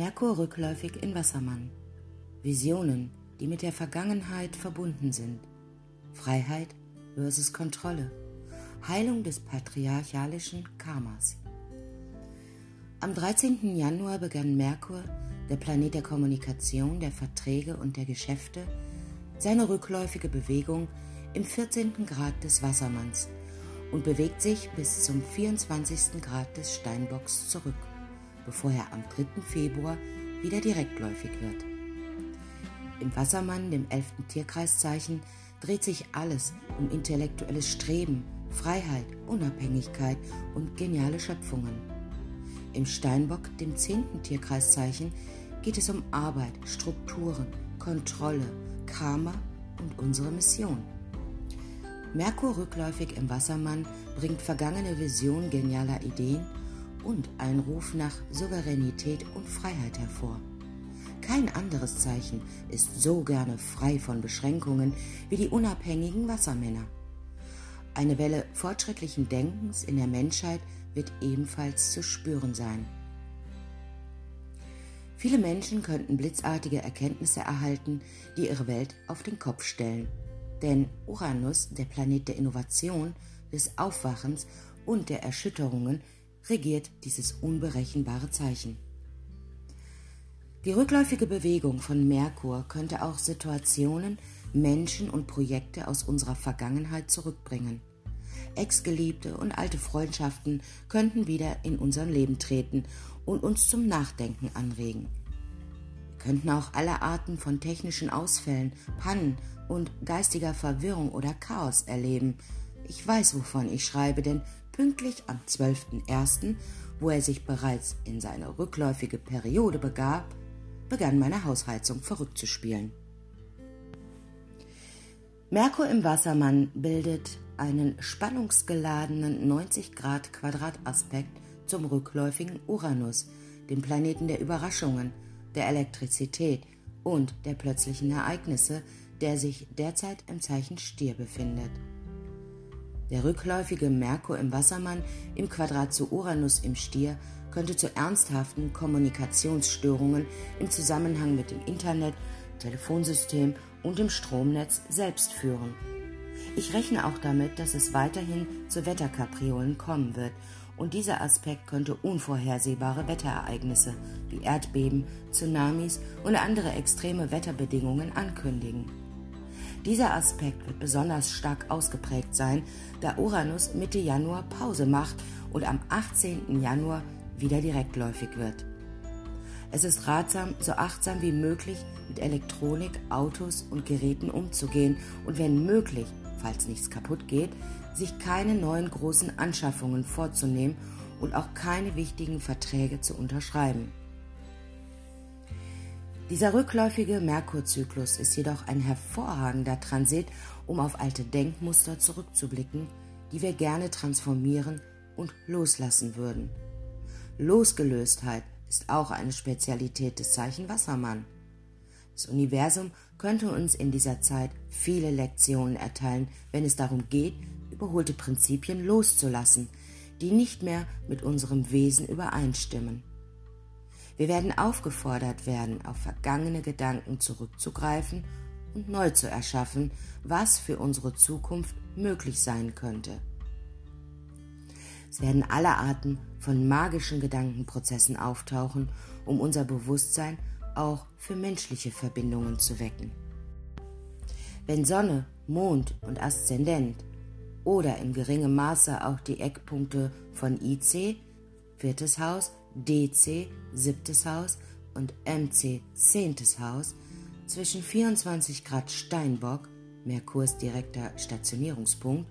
Merkur rückläufig in Wassermann. Visionen, die mit der Vergangenheit verbunden sind. Freiheit versus Kontrolle. Heilung des patriarchalischen Karmas. Am 13. Januar begann Merkur, der Planet der Kommunikation, der Verträge und der Geschäfte, seine rückläufige Bewegung im 14. Grad des Wassermanns und bewegt sich bis zum 24. Grad des Steinbocks zurück, bevor er am 3. Februar wieder direktläufig wird. Im Wassermann, dem 11. Tierkreiszeichen, dreht sich alles um intellektuelles Streben, Freiheit, Unabhängigkeit und geniale Schöpfungen. Im Steinbock, dem 10. Tierkreiszeichen, geht es um Arbeit, Strukturen, Kontrolle, Karma und unsere Mission. Merkur rückläufig im Wassermann bringt vergangene Visionen genialer Ideen und einen Ruf nach Souveränität und Freiheit hervor. Kein anderes Zeichen ist so gerne frei von Beschränkungen wie die unabhängigen Wassermänner. Eine Welle fortschrittlichen Denkens in der Menschheit wird ebenfalls zu spüren sein. Viele Menschen könnten blitzartige Erkenntnisse erhalten, die ihre Welt auf den Kopf stellen. Denn Uranus, der Planet der Innovation, des Aufwachens und der Erschütterungen, regiert dieses unberechenbare Zeichen. Die rückläufige Bewegung von Merkur könnte auch Situationen, Menschen und Projekte aus unserer Vergangenheit zurückbringen. Ex-Geliebte und alte Freundschaften könnten wieder in unser Leben treten und uns zum Nachdenken anregen. Wir könnten auch alle Arten von technischen Ausfällen, Pannen und geistiger Verwirrung oder Chaos erleben. Ich weiß, wovon ich schreibe, denn pünktlich am 12.01., wo er sich bereits in seine rückläufige Periode begab, begann meine Hausheizung verrückt zu spielen. Merkur im Wassermann bildet einen spannungsgeladenen 90 Grad Quadrataspekt zum rückläufigen Uranus, dem Planeten der Überraschungen, der Elektrizität und der plötzlichen Ereignisse, der sich derzeit im Zeichen Stier befindet. Der rückläufige Merkur im Wassermann im Quadrat zu Uranus im Stier könnte zu ernsthaften Kommunikationsstörungen im Zusammenhang mit dem Internet, Telefonsystem und dem Stromnetz selbst führen. Ich rechne auch damit, dass es weiterhin zu Wetterkapriolen kommen wird und dieser Aspekt könnte unvorhersehbare Wetterereignisse wie Erdbeben, Tsunamis und andere extreme Wetterbedingungen ankündigen. Dieser Aspekt wird besonders stark ausgeprägt sein, da Uranus Mitte Januar Pause macht und am 18. Januar wieder direktläufig wird. Es ist ratsam, so achtsam wie möglich mit Elektronik, Autos und Geräten umzugehen und wenn möglich, falls nichts kaputt geht, sich keine neuen großen Anschaffungen vorzunehmen und auch keine wichtigen Verträge zu unterschreiben. Dieser rückläufige Merkurzyklus ist jedoch ein hervorragender Transit, um auf alte Denkmuster zurückzublicken, die wir gerne transformieren und loslassen würden. Losgelöstheit ist auch eine Spezialität des Zeichen Wassermann. Das Universum könnte uns in dieser Zeit viele Lektionen erteilen, wenn es darum geht, überholte Prinzipien loszulassen, die nicht mehr mit unserem Wesen übereinstimmen. Wir werden aufgefordert werden, auf vergangene Gedanken zurückzugreifen und neu zu erschaffen, was für unsere Zukunft möglich sein könnte. Es werden alle Arten von magischen Gedankenprozessen auftauchen, um unser Bewusstsein auch für menschliche Verbindungen zu wecken. Wenn Sonne, Mond und Aszendent oder in geringem Maße auch die Eckpunkte von IC, viertes Haus, DC, siebtes Haus und MC, zehntes Haus, zwischen 24 Grad Steinbock, Merkurs direkter Stationierungspunkt,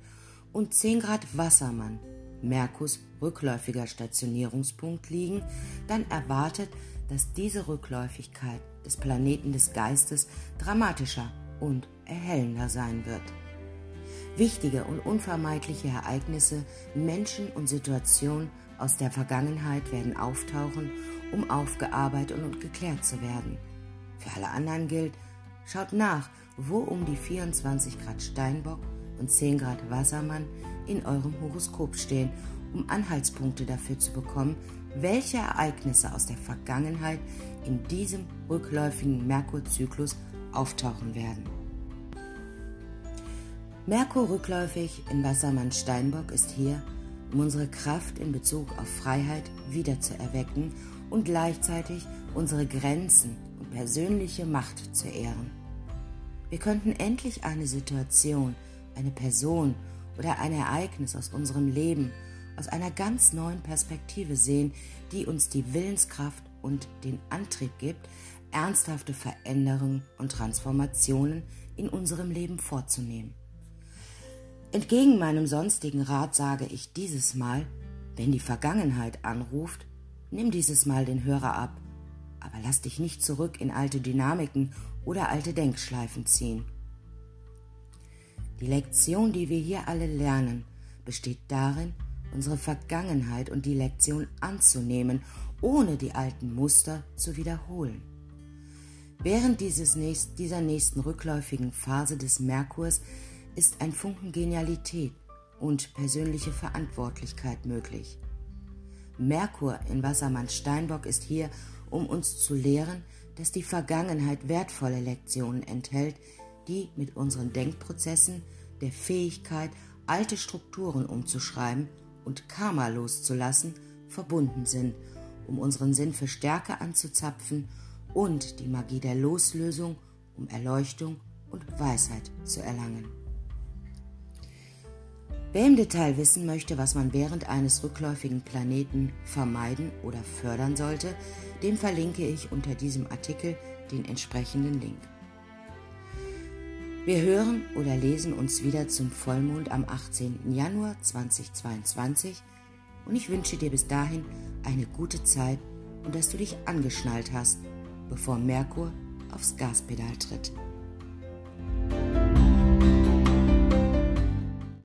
und 10 Grad Wassermann, Merkurs rückläufiger Stationierungspunkt liegen, dann erwartet, dass diese Rückläufigkeit des Planeten des Geistes dramatischer und erhellender sein wird. Wichtige und unvermeidliche Ereignisse, Menschen und Situationen aus der Vergangenheit werden auftauchen, um aufgearbeitet und geklärt zu werden. Für alle anderen gilt, schaut nach, wo um die 24 Grad Steinbock und 10 Grad Wassermann in eurem Horoskop stehen, um Anhaltspunkte dafür zu bekommen, welche Ereignisse aus der Vergangenheit in diesem rückläufigen Merkurzyklus auftauchen werden. Merkur rückläufig in Wassermann Steinbock ist hier, um unsere Kraft in Bezug auf Freiheit wiederzuerwecken und gleichzeitig unsere Grenzen und persönliche Macht zu ehren. Wir könnten endlich eine Situation, eine Person oder ein Ereignis aus unserem Leben aus einer ganz neuen Perspektive sehen, die uns die Willenskraft und den Antrieb gibt, ernsthafte Veränderungen und Transformationen in unserem Leben vorzunehmen. Entgegen meinem sonstigen Rat sage ich dieses Mal, wenn die Vergangenheit anruft, nimm dieses Mal den Hörer ab, aber lass dich nicht zurück in alte Dynamiken oder alte Denkschleifen ziehen. Die Lektion, die wir hier alle lernen, besteht darin, unsere Vergangenheit und die Lektion anzunehmen, ohne die alten Muster zu wiederholen. Während dieses nächst, dieser nächsten rückläufigen Phase des Merkurs ist ein Funken Genialität und persönliche Verantwortlichkeit möglich. Merkur in Wassermann Steinbock ist hier, um uns zu lehren, dass die Vergangenheit wertvolle Lektionen enthält, die mit unseren Denkprozessen, der Fähigkeit, alte Strukturen umzuschreiben und Karma loszulassen, verbunden sind, um unseren Sinn für Stärke anzuzapfen und die Magie der Loslösung, um Erleuchtung und Weisheit zu erlangen. Wer im Detail wissen möchte, was man während eines rückläufigen Planeten vermeiden oder fördern sollte, dem verlinke ich unter diesem Artikel den entsprechenden Link. Wir hören oder lesen uns wieder zum Vollmond am 18. Januar 2022 und ich wünsche dir bis dahin eine gute Zeit und dass du dich angeschnallt hast, bevor Merkur aufs Gaspedal tritt.